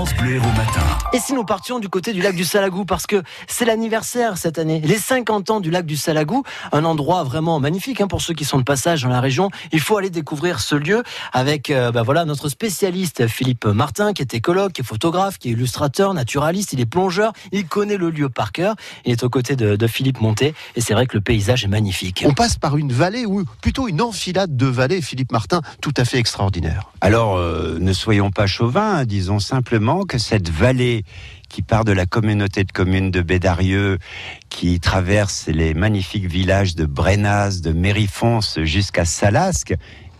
France Bleu Héros Matin. Et si nous partions du côté du lac du Salagou parce que c'est l'anniversaire cette année, les 50 ans du lac du Salagou, un endroit vraiment magnifique hein, pour ceux qui sont de passage dans la région. Il faut aller découvrir ce lieu avec euh, bah voilà notre spécialiste Philippe Martin qui est écologue, qui est photographe, qui est illustrateur, naturaliste, il est plongeur, il connaît le lieu par cœur. Il est aux côtés de, de Philippe Monté et c'est vrai que le paysage est magnifique. On passe par une vallée ou plutôt une enfilade de vallées, Philippe Martin, tout à fait extraordinaire. Alors, euh, ne soyons pas chauvins, disons simplement que cette vallée qui part de la communauté de communes de Bédarieux, qui traverse les magnifiques villages de Brenaz, de Mérifons jusqu'à Salasque,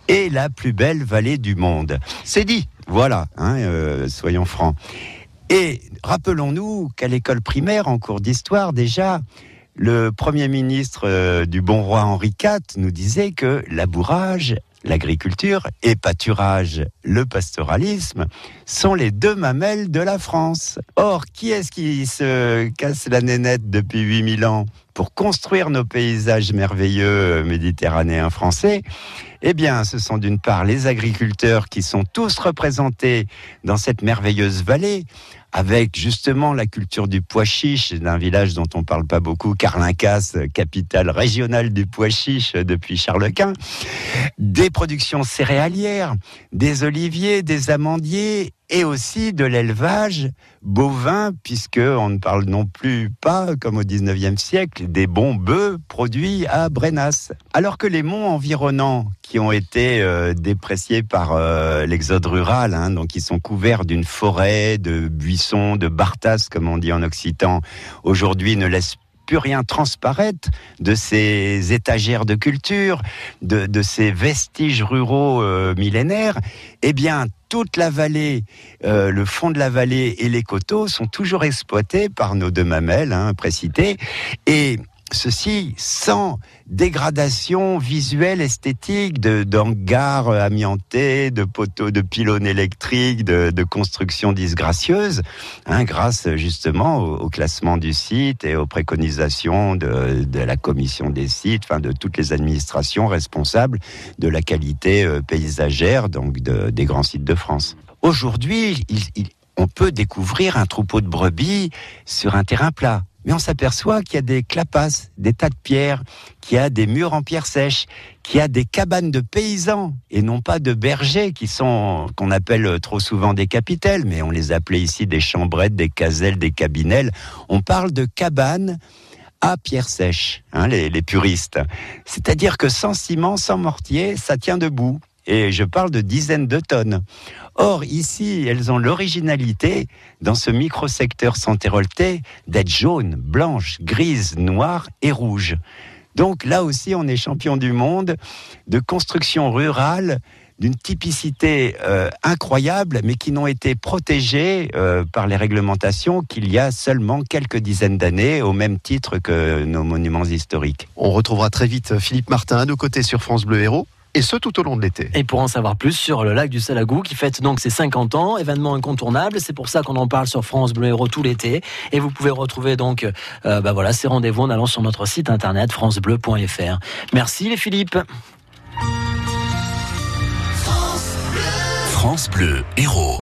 est la plus belle vallée du monde. C'est dit. Voilà, hein, euh, soyons francs. Et rappelons-nous qu'à l'école primaire, en cours d'histoire déjà, le premier ministre euh, du bon roi Henri IV nous disait que labourage, l'agriculture et pâturage, le pastoralisme, sont les deux mamelles de la France. Or, qui est-ce qui se casse la nénette depuis 8000 ans? Pour construire nos paysages merveilleux méditerranéens français Eh bien, ce sont d'une part les agriculteurs qui sont tous représentés dans cette merveilleuse vallée, avec justement la culture du pois chiche d'un village dont on parle pas beaucoup, Carlincas, capitale régionale du pois chiche depuis Charles Quint, des productions céréalières, des oliviers, des amandiers et aussi de l'élevage bovin, puisque on ne parle non plus pas, comme au 19e siècle, des bons bœufs produits à Brenas. Alors que les monts environnants, qui ont été euh, dépréciés par euh, l'exode rural, hein, donc ils sont couverts d'une forêt, de buissons, de bartas, comme on dit en occitan, aujourd'hui ne laissent plus rien transparaître de ces étagères de culture, de, ces vestiges ruraux euh, millénaires, eh bien, toute la vallée, euh, le fond de la vallée et les coteaux sont toujours exploités par nos deux mamelles hein. Et ceci sans dégradation visuelle, esthétique, d'hangars amiantés, de poteaux, de pylônes électriques, de, constructions disgracieuses, hein, grâce justement au, classement du site et aux préconisations de, la commission des sites, enfin de toutes les administrations responsables de la qualité euh, paysagère donc de, des grands sites de France. Aujourd'hui, on peut découvrir un troupeau de brebis sur un terrain plat mais on s'aperçoit qu'il y a des clapasses, des tas de pierres, qu'il y a des murs en pierre sèche, qu'il y a des cabanes de paysans et non pas de bergers qui sont qu'on appelle trop souvent des capitelles, mais on les appelait ici des chambrettes, des caselles, des cabinelles. On parle de cabanes à pierre sèche, hein, les, les puristes. C'est-à-dire que sans ciment, sans mortier, ça tient debout. Et je parle de dizaines de tonnes. Or, ici, elles ont l'originalité, dans ce micro-secteur Santerolté, d'être jaunes, blanches, grises, noires et rouges. Donc là aussi, on est champion du monde de construction rurale d'une typicité euh, incroyable, mais qui n'ont été protégées euh, par les réglementations qu'il y a seulement quelques dizaines d'années, au même titre que nos monuments historiques. On retrouvera très vite Philippe Martin à nos côtés sur France Bleu Héros et ce tout au long de l'été. Et pour en savoir plus sur le lac du Salagou qui fête donc ses 50 ans, événement incontournable, c'est pour ça qu'on en parle sur France Bleu Héros tout l'été et vous pouvez retrouver donc euh, bah voilà, ces rendez-vous en allant sur notre site internet francebleu.fr. Merci les Philippe. France Bleu Héros